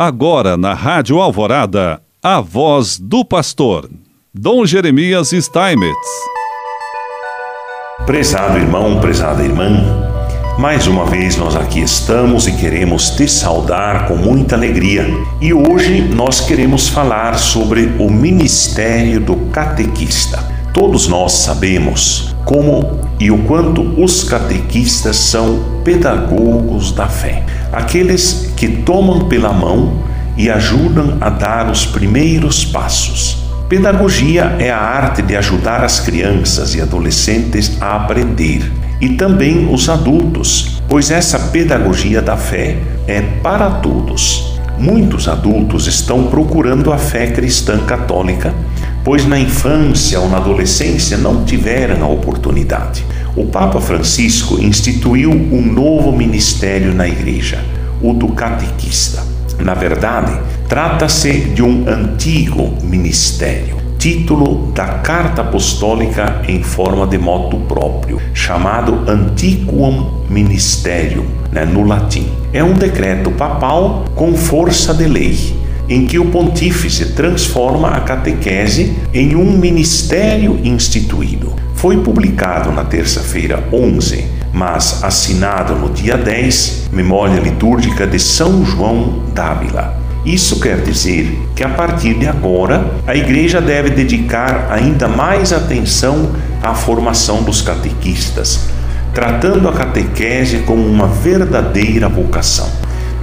Agora na Rádio Alvorada, a voz do pastor, Dom Jeremias Steinmetz. Prezado irmão, prezada irmã, mais uma vez nós aqui estamos e queremos te saudar com muita alegria. E hoje nós queremos falar sobre o ministério do catequista. Todos nós sabemos como e o quanto os catequistas são pedagogos da fé, aqueles que tomam pela mão e ajudam a dar os primeiros passos. Pedagogia é a arte de ajudar as crianças e adolescentes a aprender e também os adultos, pois essa pedagogia da fé é para todos. Muitos adultos estão procurando a fé cristã católica pois na infância ou na adolescência não tiveram a oportunidade. O Papa Francisco instituiu um novo ministério na Igreja, o do catequista. Na verdade, trata-se de um antigo ministério, título da Carta Apostólica em forma de moto próprio, chamado Antiquum Ministerium, né, no latim. É um decreto papal com força de lei em que o pontífice transforma a catequese em um ministério instituído. Foi publicado na terça-feira 11, mas assinado no dia 10, memória litúrgica de São João d'Ávila. Isso quer dizer que a partir de agora a Igreja deve dedicar ainda mais atenção à formação dos catequistas, tratando a catequese como uma verdadeira vocação.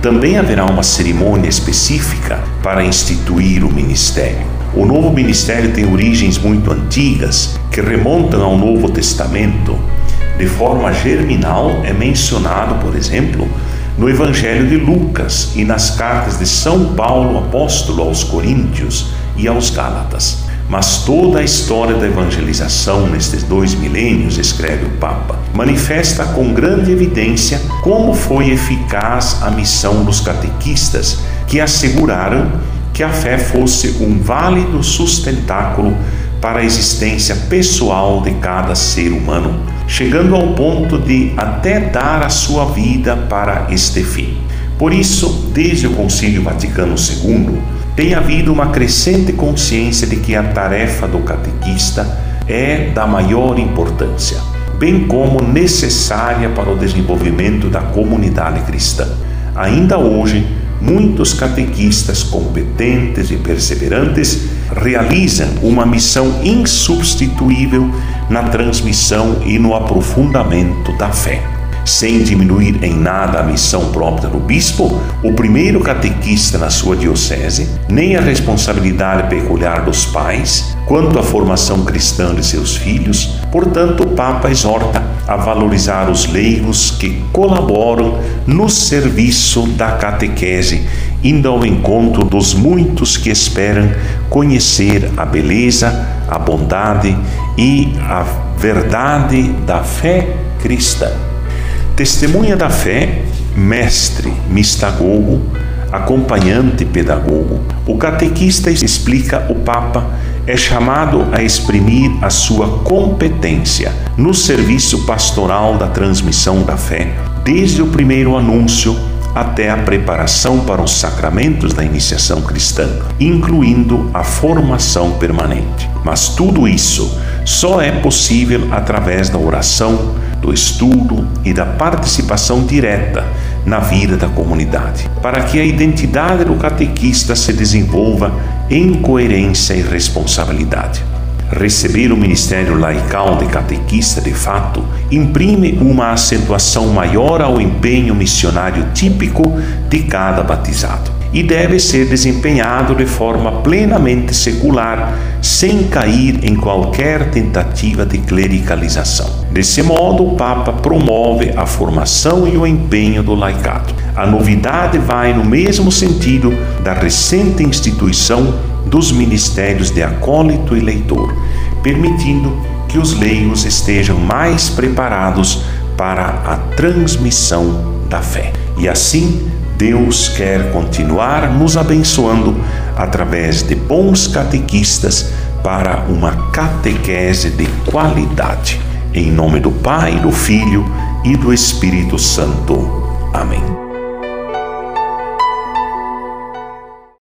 Também haverá uma cerimônia específica para instituir o ministério. O novo ministério tem origens muito antigas que remontam ao Novo Testamento. De forma germinal, é mencionado, por exemplo, no Evangelho de Lucas e nas cartas de São Paulo, apóstolo aos Coríntios e aos Gálatas. Mas toda a história da evangelização nestes dois milênios, escreve o Papa, manifesta com grande evidência como foi eficaz a missão dos catequistas que asseguraram que a fé fosse um válido sustentáculo para a existência pessoal de cada ser humano, chegando ao ponto de até dar a sua vida para este fim. Por isso, desde o Concílio Vaticano II, tem havido uma crescente consciência de que a tarefa do catequista é da maior importância, bem como necessária para o desenvolvimento da comunidade cristã. Ainda hoje, muitos catequistas competentes e perseverantes realizam uma missão insubstituível na transmissão e no aprofundamento da fé sem diminuir em nada a missão própria do bispo, o primeiro catequista na sua diocese, nem a responsabilidade peculiar dos pais, quanto à formação cristã de seus filhos. Portanto, o Papa exorta a valorizar os leigos que colaboram no serviço da catequese, indo ao encontro dos muitos que esperam conhecer a beleza, a bondade e a verdade da fé cristã. Testemunha da fé, mestre, mistagogo, acompanhante pedagogo, o catequista explica o Papa é chamado a exprimir a sua competência no serviço pastoral da transmissão da fé, desde o primeiro anúncio até a preparação para os sacramentos da iniciação cristã, incluindo a formação permanente. Mas tudo isso só é possível através da oração, do estudo e da participação direta na vida da comunidade, para que a identidade do catequista se desenvolva em coerência e responsabilidade. Receber o ministério laical de catequista, de fato, imprime uma acentuação maior ao empenho missionário típico de cada batizado e deve ser desempenhado de forma plenamente secular, sem cair em qualquer tentativa de clericalização. Desse modo, o Papa promove a formação e o empenho do laicado. A novidade vai no mesmo sentido da recente instituição dos ministérios de acólito e leitor, permitindo que os leigos estejam mais preparados para a transmissão da fé. E assim, Deus quer continuar nos abençoando através de bons catequistas para uma catequese de qualidade. Em nome do Pai, do Filho e do Espírito Santo. Amém.